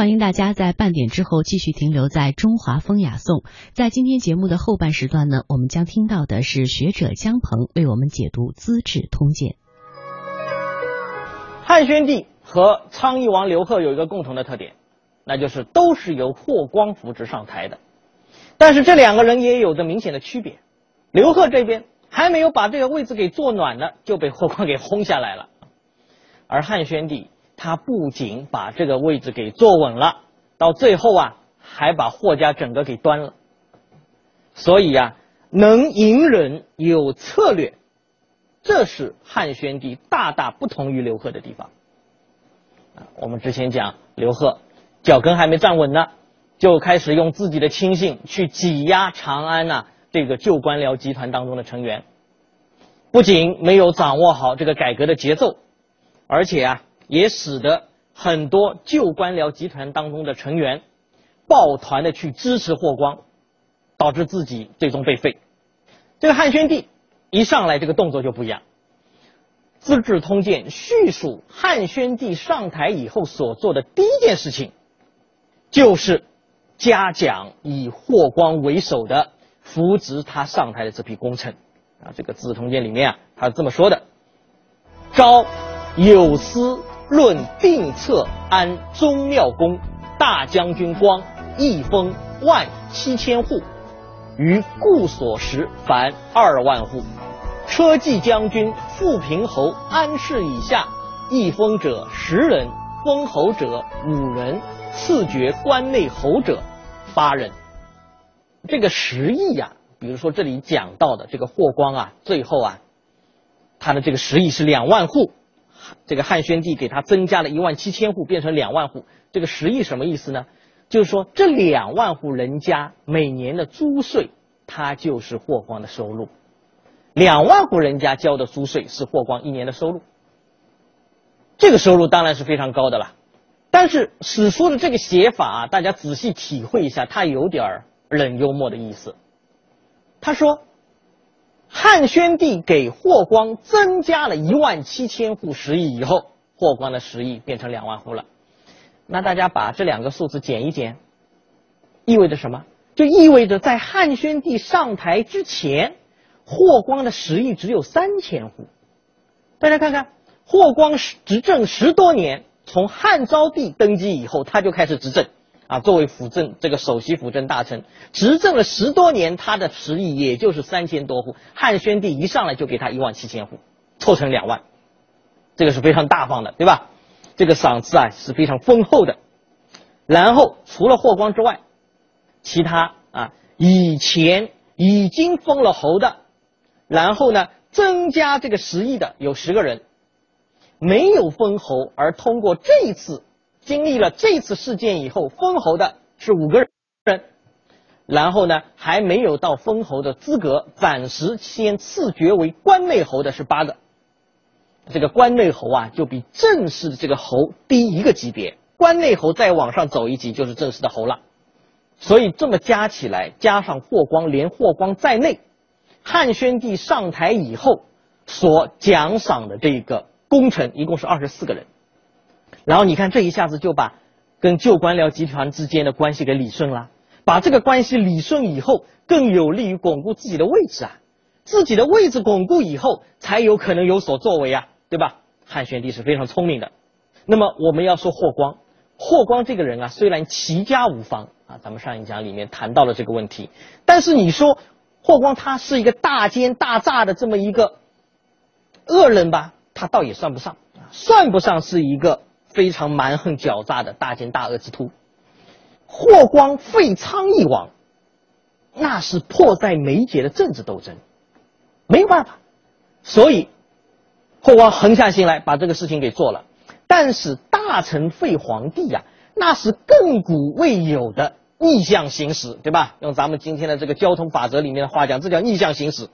欢迎大家在半点之后继续停留在中华风雅颂。在今天节目的后半时段呢，我们将听到的是学者姜鹏为我们解读《资治通鉴》。汉宣帝和昌邑王刘贺有一个共同的特点，那就是都是由霍光扶植上台的。但是这两个人也有着明显的区别。刘贺这边还没有把这个位置给坐暖呢，就被霍光给轰下来了。而汉宣帝。他不仅把这个位置给坐稳了，到最后啊，还把霍家整个给端了。所以啊，能隐忍有策略，这是汉宣帝大大不同于刘贺的地方。啊，我们之前讲刘贺脚跟还没站稳呢，就开始用自己的亲信去挤压长安呐这个旧官僚集团当中的成员，不仅没有掌握好这个改革的节奏，而且啊。也使得很多旧官僚集团当中的成员抱团的去支持霍光，导致自己最终被废。这个汉宣帝一上来这个动作就不一样，《资治通鉴》叙述汉宣帝上台以后所做的第一件事情，就是嘉奖以霍光为首的扶植他上台的这批功臣。啊，这个《资治通鉴》里面啊，他是这么说的：昭有司。论定策安宗庙宫，大将军光一封万七千户，于固所食凡二万户。车骑将军富平侯安氏以下，一封者十人，封侯者五人，赐爵关内侯者八人。这个十亿呀，比如说这里讲到的这个霍光啊，最后啊，他的这个十亿是两万户。这个汉宣帝给他增加了一万七千户，变成两万户。这个十亿什么意思呢？就是说这两万户人家每年的租税，它就是霍光的收入。两万户人家交的租税是霍光一年的收入。这个收入当然是非常高的了。但是史书的这个写法啊，大家仔细体会一下，它有点冷幽默的意思。他说。汉宣帝给霍光增加了一万七千户食邑以后，霍光的食邑变成两万户了。那大家把这两个数字减一减，意味着什么？就意味着在汉宣帝上台之前，霍光的食邑只有三千户。大家看看，霍光执政十多年，从汉昭帝登基以后，他就开始执政。啊，作为辅政这个首席辅政大臣，执政了十多年，他的实力也就是三千多户。汉宣帝一上来就给他一万七千户，凑成两万，这个是非常大方的，对吧？这个赏赐啊是非常丰厚的。然后除了霍光之外，其他啊以前已经封了侯的，然后呢增加这个十亿的有十个人，没有封侯而通过这一次。经历了这次事件以后，封侯的是五个人，然后呢，还没有到封侯的资格，暂时先赐爵为关内侯的是八个。这个关内侯啊，就比正式的这个侯低一个级别，关内侯再往上走一级就是正式的侯了。所以这么加起来，加上霍光，连霍光在内，汉宣帝上台以后所奖赏的这个功臣，一共是二十四个人。然后你看，这一下子就把跟旧官僚集团之间的关系给理顺了。把这个关系理顺以后，更有利于巩固自己的位置啊。自己的位置巩固以后，才有可能有所作为啊，对吧？汉宣帝是非常聪明的。那么我们要说霍光，霍光这个人啊，虽然齐家无方啊，咱们上一讲里面谈到了这个问题，但是你说霍光他是一个大奸大诈的这么一个恶人吧，他倒也算不上，算不上是一个。非常蛮横狡诈的大奸大恶之徒，霍光废昌邑王，那是迫在眉睫的政治斗争，没有办法，所以霍光横下心来把这个事情给做了。但是大臣废皇帝呀，那是亘古未有的逆向行驶，对吧？用咱们今天的这个交通法则里面的话讲，这叫逆向行驶，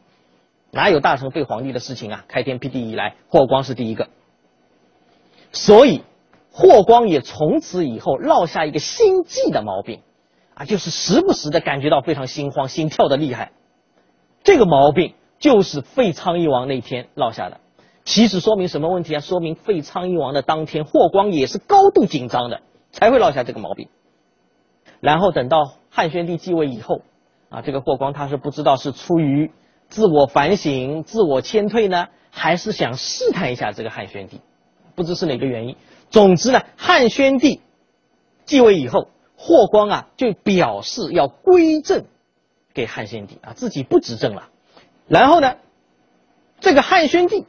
哪有大臣废皇帝的事情啊？开天辟地以来，霍光是第一个，所以。霍光也从此以后落下一个心悸的毛病，啊，就是时不时的感觉到非常心慌，心跳的厉害。这个毛病就是废昌邑王那天落下的。其实说明什么问题啊？说明废昌邑王的当天，霍光也是高度紧张的，才会落下这个毛病。然后等到汉宣帝继位以后，啊，这个霍光他是不知道是出于自我反省、自我谦退呢，还是想试探一下这个汉宣帝，不知是哪个原因。总之呢，汉宣帝继位以后，霍光啊就表示要归政给汉宣帝啊，自己不执政了。然后呢，这个汉宣帝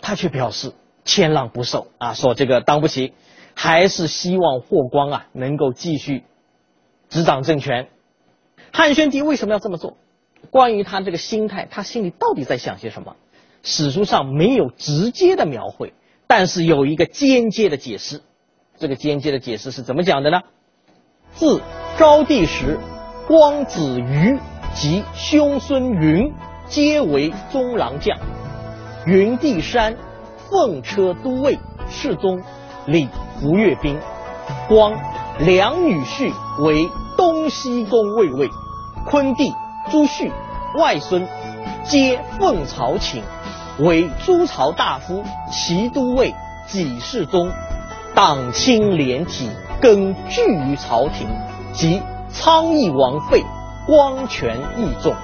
他却表示谦让不受啊，说这个当不起。还是希望霍光啊能够继续执掌政权。汉宣帝为什么要这么做？关于他这个心态，他心里到底在想些什么？史书上没有直接的描绘，但是有一个间接的解释。这个间接的解释是怎么讲的呢？自昭帝时，光子瑜及兄孙云皆为中郎将，云帝山奉车都尉，侍中。领吴越兵，光两女婿为东西宫卫尉，昆弟朱旭外孙皆奉朝请，为诸朝大夫、齐都尉、给事中，党亲连体，根据于朝廷，即昌邑王废，光权益重。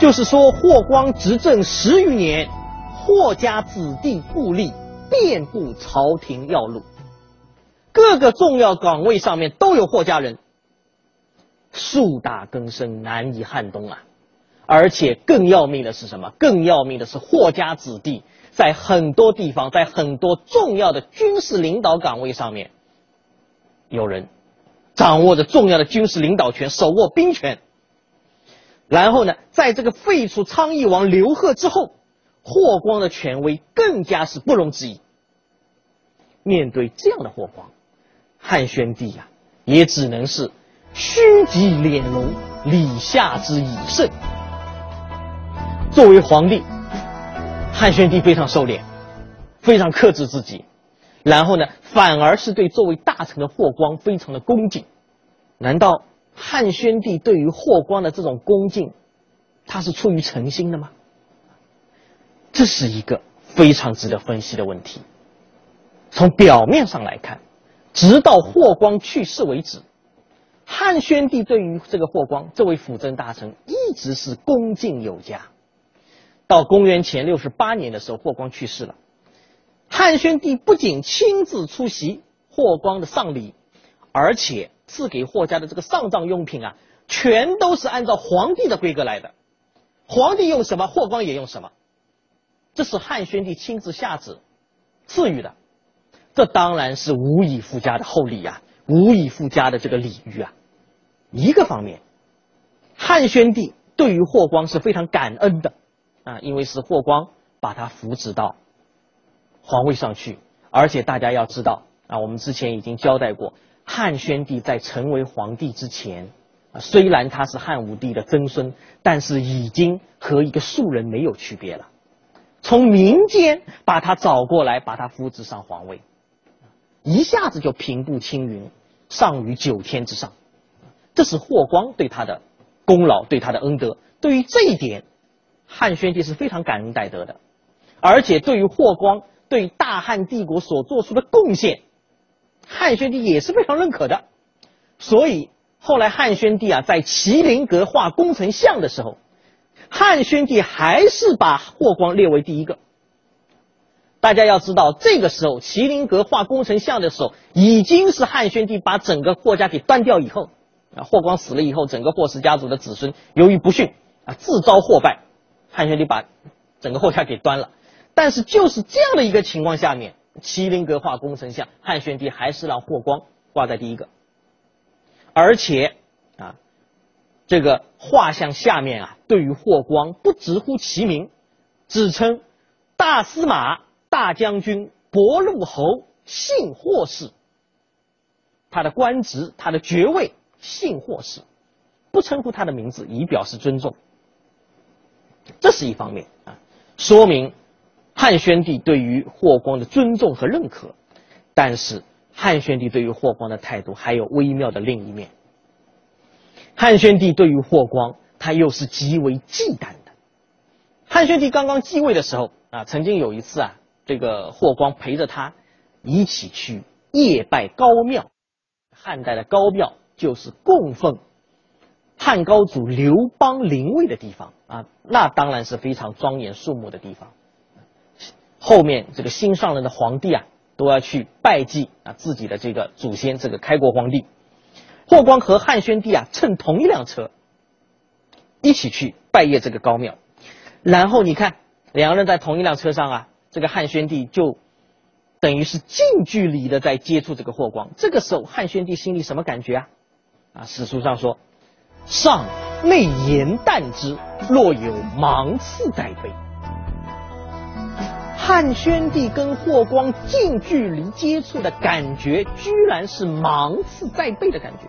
就是说，霍光执政十余年，霍家子弟故吏。遍布朝廷要路，各个重要岗位上面都有霍家人，树大根深，难以撼动啊！而且更要命的是什么？更要命的是霍家子弟在很多地方，在很多重要的军事领导岗位上面，有人掌握着重要的军事领导权，手握兵权。然后呢，在这个废除昌邑王刘贺之后。霍光的权威更加是不容置疑。面对这样的霍光，汉宣帝呀，也只能是虚极敛容，礼下之以胜。作为皇帝，汉宣帝非常收敛，非常克制自己，然后呢，反而是对作为大臣的霍光非常的恭敬。难道汉宣帝对于霍光的这种恭敬，他是出于诚心的吗？这是一个非常值得分析的问题。从表面上来看，直到霍光去世为止，汉宣帝对于这个霍光这位辅政大臣一直是恭敬有加。到公元前六十八年的时候，霍光去世了，汉宣帝不仅亲自出席霍光的丧礼，而且赐给霍家的这个丧葬用品啊，全都是按照皇帝的规格来的。皇帝用什么，霍光也用什么。这是汉宣帝亲自下旨赐予的，这当然是无以复加的厚礼呀，无以复加的这个礼遇啊。一个方面，汉宣帝对于霍光是非常感恩的啊，因为是霍光把他扶植到皇位上去，而且大家要知道啊，我们之前已经交代过，汉宣帝在成为皇帝之前啊，虽然他是汉武帝的曾孙，但是已经和一个庶人没有区别了。从民间把他找过来，把他扶植上皇位，一下子就平步青云，上于九天之上。这是霍光对他的功劳，对他的恩德。对于这一点，汉宣帝是非常感恩戴德的，而且对于霍光对大汉帝国所做出的贡献，汉宣帝也是非常认可的。所以后来汉宣帝啊，在麒麟阁画功臣像的时候。汉宣帝还是把霍光列为第一个。大家要知道，这个时候麒麟阁画功臣像的时候，已经是汉宣帝把整个霍家给端掉以后。啊，霍光死了以后，整个霍氏家族的子孙由于不逊啊，自招祸败。汉宣帝把整个霍家给端了。但是就是这样的一个情况下面，麒麟阁画功臣像，汉宣帝还是让霍光挂在第一个，而且啊。这个画像下面啊，对于霍光不直呼其名，只称大司马、大将军、博陆侯，姓霍氏。他的官职、他的爵位姓霍氏，不称呼他的名字，以表示尊重。这是一方面啊，说明汉宣帝对于霍光的尊重和认可。但是汉宣帝对于霍光的态度还有微妙的另一面。汉宣帝对于霍光，他又是极为忌惮的。汉宣帝刚刚继位的时候啊，曾经有一次啊，这个霍光陪着他一起去夜拜高庙。汉代的高庙就是供奉汉高祖刘邦灵位的地方啊，那当然是非常庄严肃穆的地方。后面这个新上任的皇帝啊，都要去拜祭啊自己的这个祖先，这个开国皇帝。霍光和汉宣帝啊，乘同一辆车，一起去拜谒这个高庙。然后你看，两个人在同一辆车上啊，这个汉宣帝就等于是近距离的在接触这个霍光。这个时候，汉宣帝心里什么感觉啊？啊，史书上说：“上内言淡之，若有芒刺在背。”汉宣帝跟霍光近距离接触的感觉，居然是芒刺在背的感觉。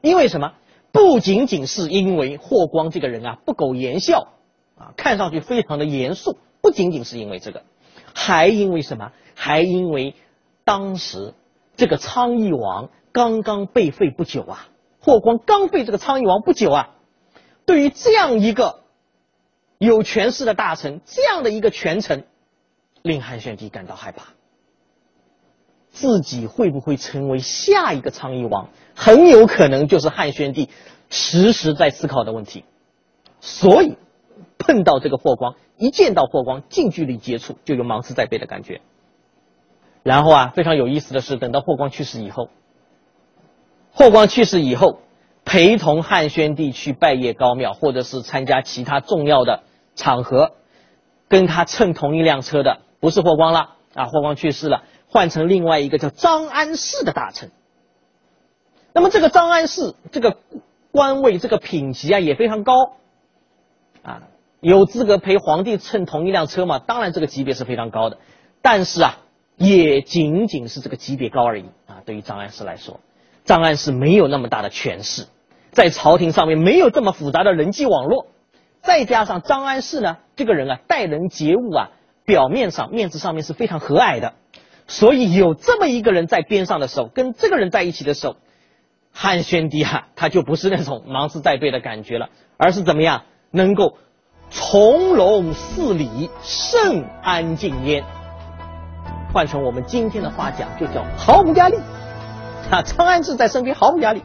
因为什么？不仅仅是因为霍光这个人啊不苟言笑啊，看上去非常的严肃，不仅仅是因为这个，还因为什么？还因为当时这个昌邑王刚刚被废不久啊，霍光刚废这个昌邑王不久啊，对于这样一个有权势的大臣，这样的一个权臣。令汉宣帝感到害怕，自己会不会成为下一个昌邑王，很有可能就是汉宣帝时时在思考的问题。所以碰到这个霍光，一见到霍光，近距离接触就有芒刺在背的感觉。然后啊，非常有意思的是，等到霍光去世以后，霍光去世以后，陪同汉宣帝去拜谒高庙，或者是参加其他重要的场合，跟他乘同一辆车的。不是霍光了啊！霍光去世了，换成另外一个叫张安世的大臣。那么这个张安世这个官位、这个品级啊也非常高啊，有资格陪皇帝乘同一辆车嘛？当然这个级别是非常高的，但是啊，也仅仅是这个级别高而已啊。对于张安世来说，张安世没有那么大的权势，在朝廷上面没有这么复杂的人际网络，再加上张安世呢这个人啊待人接物啊。表面上面子上面是非常和蔼的，所以有这么一个人在边上的时候，跟这个人在一起的时候，汉宣帝啊，他就不是那种芒刺在背的感觉了，而是怎么样能够从容事理，甚安静焉。换成我们今天的话讲，就叫毫无压力啊。张安志在身边毫无压力。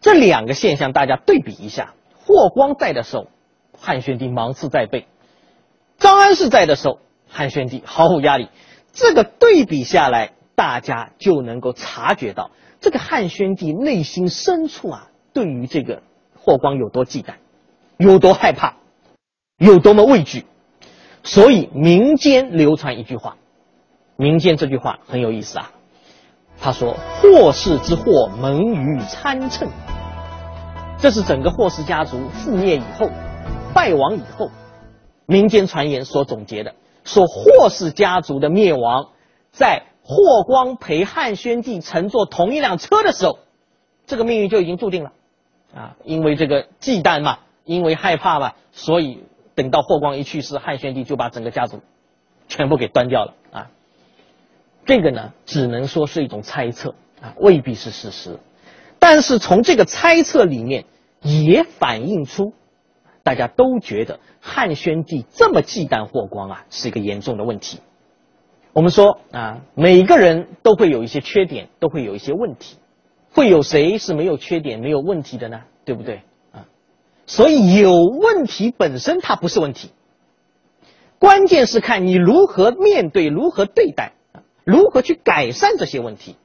这两个现象大家对比一下，霍光在的时候，汉宣帝芒刺在背。张安世在的时候，汉宣帝毫无压力。这个对比下来，大家就能够察觉到，这个汉宣帝内心深处啊，对于这个霍光有多忌惮，有多害怕，有多么畏惧。所以民间流传一句话，民间这句话很有意思啊。他说：“霍氏之祸，蒙于参乘。”这是整个霍氏家族覆灭以后，败亡以后。民间传言所总结的，说霍氏家族的灭亡，在霍光陪汉宣帝乘坐同一辆车的时候，这个命运就已经注定了，啊，因为这个忌惮嘛，因为害怕嘛，所以等到霍光一去世，汉宣帝就把整个家族全部给端掉了啊。这个呢，只能说是一种猜测啊，未必是事实，但是从这个猜测里面也反映出。大家都觉得汉宣帝这么忌惮霍光啊，是一个严重的问题。我们说啊，每个人都会有一些缺点，都会有一些问题，会有谁是没有缺点、没有问题的呢？对不对啊？所以有问题本身它不是问题，关键是看你如何面对、如何对待、如何去改善这些问题。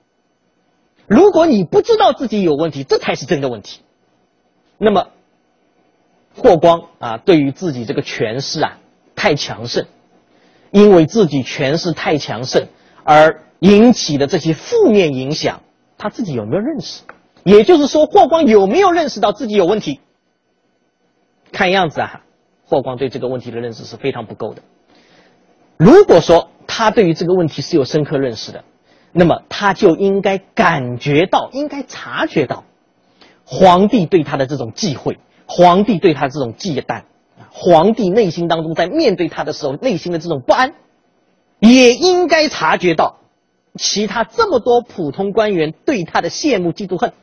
如果你不知道自己有问题，这才是真的问题。那么。霍光啊，对于自己这个权势啊太强盛，因为自己权势太强盛而引起的这些负面影响，他自己有没有认识？也就是说，霍光有没有认识到自己有问题？看样子啊，霍光对这个问题的认识是非常不够的。如果说他对于这个问题是有深刻认识的，那么他就应该感觉到，应该察觉到皇帝对他的这种忌讳。皇帝对他这种忌惮，皇帝内心当中在面对他的时候，内心的这种不安，也应该察觉到其他这么多普通官员对他的羡慕、嫉妒、恨。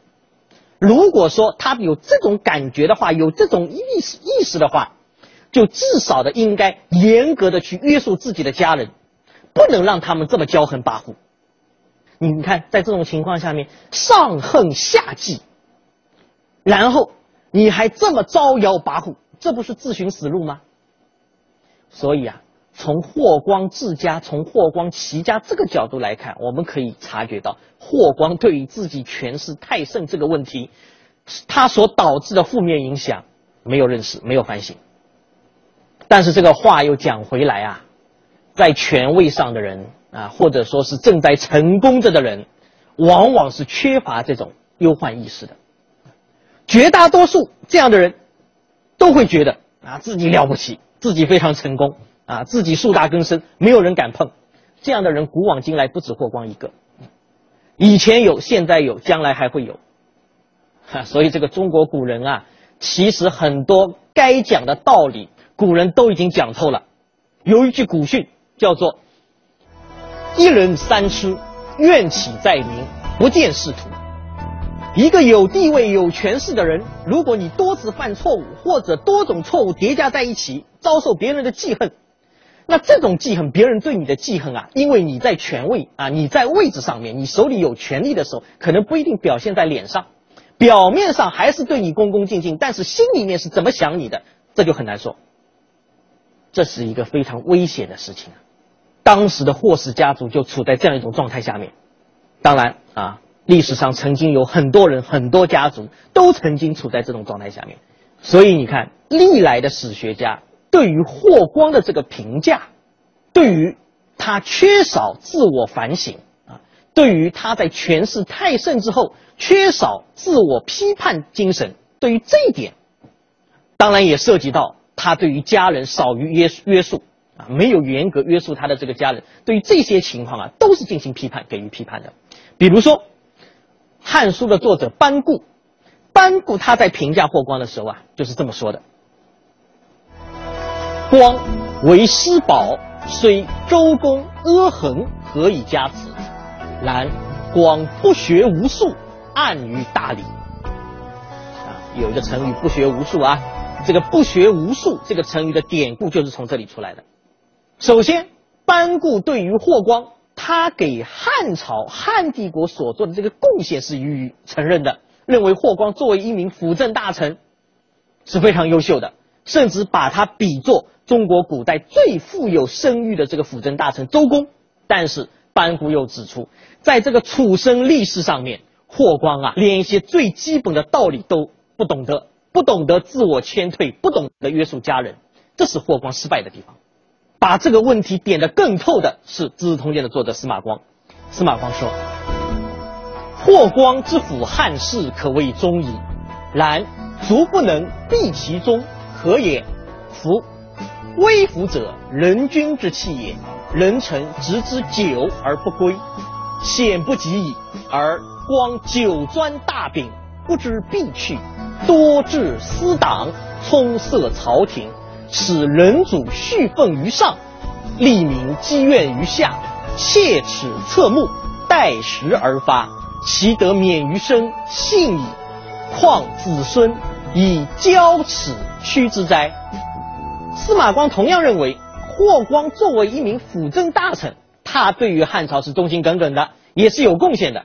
如果说他有这种感觉的话，有这种意识意识的话，就至少的应该严格的去约束自己的家人，不能让他们这么骄横跋扈。你看，在这种情况下面，上恨下忌，然后你还这么招摇跋扈，这不是自寻死路吗？所以啊，从霍光治家、从霍光齐家这个角度来看，我们可以察觉到，霍光对于自己权势太盛这个问题，他所导致的负面影响没有认识，没有反省。但是这个话又讲回来啊，在权位上的人。啊，或者说是正在成功着的人，往往是缺乏这种忧患意识的。绝大多数这样的人，都会觉得啊自己了不起，自己非常成功，啊自己树大根深，没有人敢碰。这样的人古往今来不止霍光一个，以前有，现在有，将来还会有。哈，所以这个中国古人啊，其实很多该讲的道理，古人都已经讲透了。有一句古训叫做。一人三吃，怨气在民，不见仕途。一个有地位、有权势的人，如果你多次犯错误，或者多种错误叠加在一起，遭受别人的记恨，那这种记恨，别人对你的记恨啊，因为你在权位啊，你在位置上面，你手里有权力的时候，可能不一定表现在脸上，表面上还是对你恭恭敬敬，但是心里面是怎么想你的，这就很难说。这是一个非常危险的事情啊。当时的霍氏家族就处在这样一种状态下面，当然啊，历史上曾经有很多人、很多家族都曾经处在这种状态下面，所以你看，历来的史学家对于霍光的这个评价，对于他缺少自我反省啊，对于他在权势太盛之后缺少自我批判精神，对于这一点，当然也涉及到他对于家人少于约约束。啊，没有严格约束他的这个家人，对于这些情况啊，都是进行批判，给予批判的。比如说，《汉书》的作者班固，班固他在评价霍光的时候啊，就是这么说的：“光为师宝，虽周公阿衡，何以加此？然光不学无术，暗于大礼。”啊，有一个成语“不学无术”啊，这个“不学无术”这个成语的典故就是从这里出来的。首先，班固对于霍光，他给汉朝汉帝国所做的这个贡献是予以承认的，认为霍光作为一名辅政大臣是非常优秀的，甚至把他比作中国古代最富有声誉的这个辅政大臣周公。但是班固又指出，在这个处生历史上面，霍光啊，连一些最基本的道理都不懂得，不懂得自我谦退，不懂得约束家人，这是霍光失败的地方。把这个问题点得更透的是《资治通鉴》的作者司马光。司马光说：“霍光之辅汉室，可谓忠矣。然卒不能避其中，何也？夫微服者，人君之器也。人臣执之久而不归，险不及矣。而光久专大柄，不知避去，多治私党，充塞朝廷。”使人主蓄愤于上，利民积怨于下，切齿侧目，待时而发，其得免于生，幸矣。况子孙以交齿屈之哉？司马光同样认为，霍光作为一名辅政大臣，他对于汉朝是忠心耿耿的，也是有贡献的。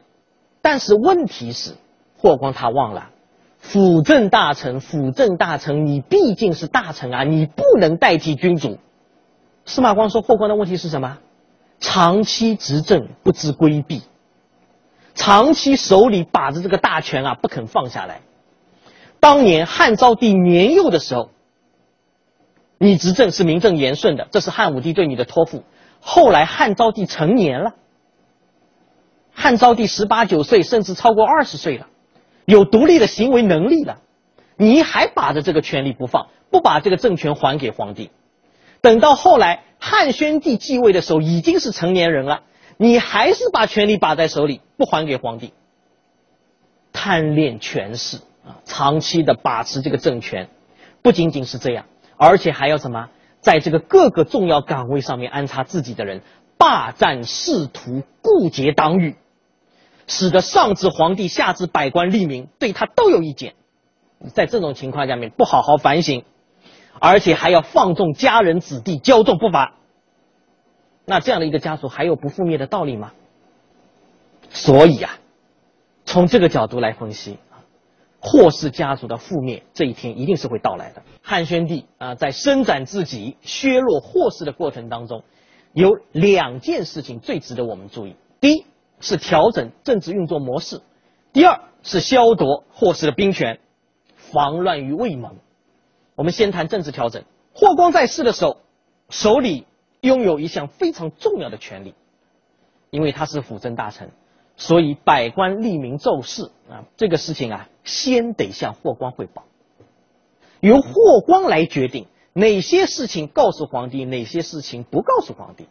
但是问题是，霍光他忘了。辅政大臣，辅政大臣，你毕竟是大臣啊，你不能代替君主。司马光说，霍光的问题是什么？长期执政不知规避，长期手里把着这个大权啊，不肯放下来。当年汉昭帝年幼的时候，你执政是名正言顺的，这是汉武帝对你的托付。后来汉昭帝成年了，汉昭帝十八九岁，甚至超过二十岁了。有独立的行为能力了，你还把着这个权力不放，不把这个政权还给皇帝。等到后来汉宣帝继位的时候，已经是成年人了，你还是把权力把在手里，不还给皇帝。贪恋权势啊，长期的把持这个政权，不仅仅是这样，而且还要什么，在这个各个重要岗位上面安插自己的人，霸占仕途，固结党羽。使得上至皇帝，下至百官吏民对他都有意见。在这种情况下面，不好好反省，而且还要放纵家人子弟，骄纵不法。那这样的一个家族还有不覆灭的道理吗？所以啊，从这个角度来分析霍氏家族的覆灭这一天一定是会到来的。汉宣帝啊，在伸展自己、削弱霍氏的过程当中，有两件事情最值得我们注意：第一是调整政治运作模式；第二是削夺霍氏的兵权，防乱于未萌。我们先谈政治调整。霍光在世的时候，手里拥有一项非常重要的权利，因为他是辅政大臣。所以，百官立名奏事啊，这个事情啊，先得向霍光汇报，由霍光来决定哪些事情告诉皇帝，哪些事情不告诉皇帝。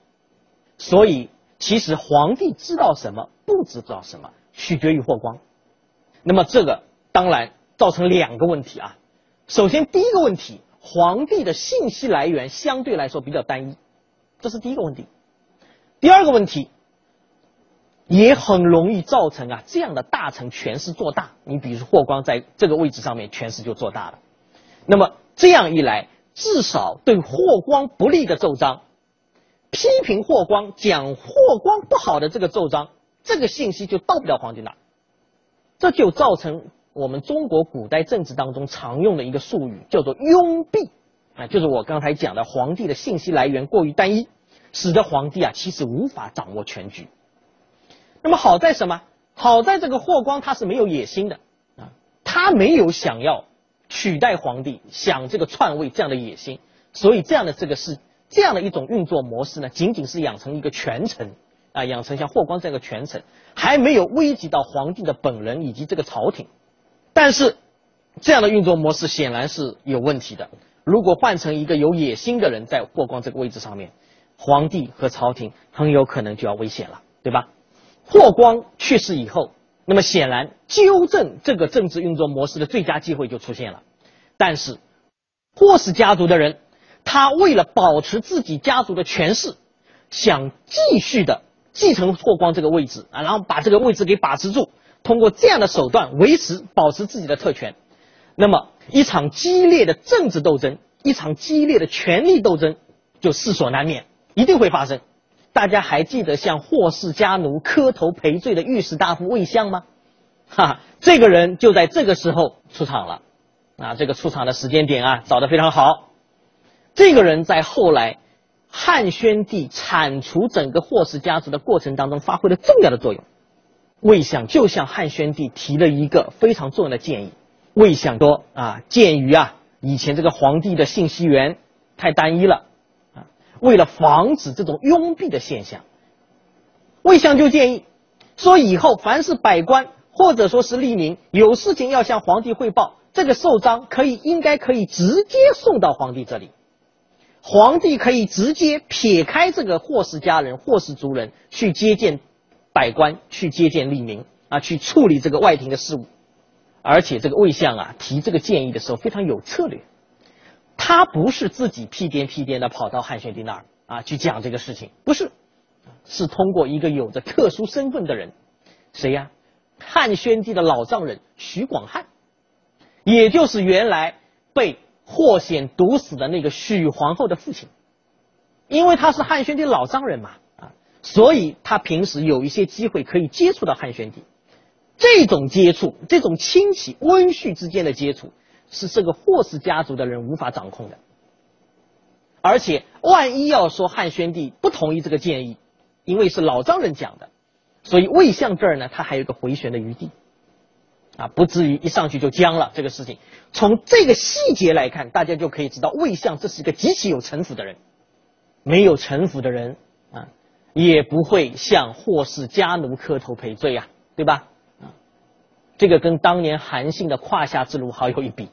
所以，其实皇帝知道什么，不知道什么，取决于霍光。那么，这个当然造成两个问题啊。首先，第一个问题，皇帝的信息来源相对来说比较单一，这是第一个问题。第二个问题。也很容易造成啊这样的大臣权势做大。你比如霍光在这个位置上面，权势就做大了。那么这样一来，至少对霍光不利的奏章，批评霍光、讲霍光不好的这个奏章，这个信息就到不了皇帝那。这就造成我们中国古代政治当中常用的一个术语，叫做拥蔽啊，就是我刚才讲的，皇帝的信息来源过于单一，使得皇帝啊其实无法掌握全局。那么好在什么？好在这个霍光他是没有野心的啊，他没有想要取代皇帝、想这个篡位这样的野心，所以这样的这个是这样的一种运作模式呢，仅仅是养成一个权臣啊，养成像霍光这样的权臣，还没有危及到皇帝的本人以及这个朝廷。但是这样的运作模式显然是有问题的。如果换成一个有野心的人在霍光这个位置上面，皇帝和朝廷很有可能就要危险了，对吧？霍光去世以后，那么显然纠正这个政治运作模式的最佳机会就出现了。但是，霍氏家族的人，他为了保持自己家族的权势，想继续的继承霍光这个位置啊，然后把这个位置给把持住，通过这样的手段维持保持自己的特权。那么，一场激烈的政治斗争，一场激烈的权力斗争，就势所难免，一定会发生。大家还记得向霍氏家奴磕头赔罪的御史大夫魏相吗？哈，这个人就在这个时候出场了，啊，这个出场的时间点啊找得非常好。这个人在后来汉宣帝铲除整个霍氏家族的过程当中发挥了重要的作用。魏相就向汉宣帝提了一个非常重要的建议。魏相说啊，鉴于啊以前这个皇帝的信息源太单一了啊。为了防止这种拥蔽的现象，魏相就建议说：以后凡是百官或者说是吏民有事情要向皇帝汇报，这个奏章可以应该可以直接送到皇帝这里，皇帝可以直接撇开这个霍氏家人、霍氏族人去接见百官，去接见吏民啊，去处理这个外廷的事务。而且这个魏相啊提这个建议的时候非常有策略。他不是自己屁颠屁颠的跑到汉宣帝那儿啊去讲这个事情，不是，是通过一个有着特殊身份的人，谁呀？汉宣帝的老丈人徐广汉，也就是原来被霍显毒死的那个许皇后的父亲，因为他是汉宣帝老丈人嘛啊，所以他平时有一些机会可以接触到汉宣帝，这种接触，这种亲戚温煦之间的接触。是这个霍氏家族的人无法掌控的，而且万一要说汉宣帝不同意这个建议，因为是老丈人讲的，所以魏相这儿呢，他还有一个回旋的余地，啊，不至于一上去就僵了。这个事情从这个细节来看，大家就可以知道魏相这是一个极其有城府的人，没有城府的人啊，也不会向霍氏家奴磕头赔罪呀，对吧？啊，这个跟当年韩信的胯下之辱好有一比。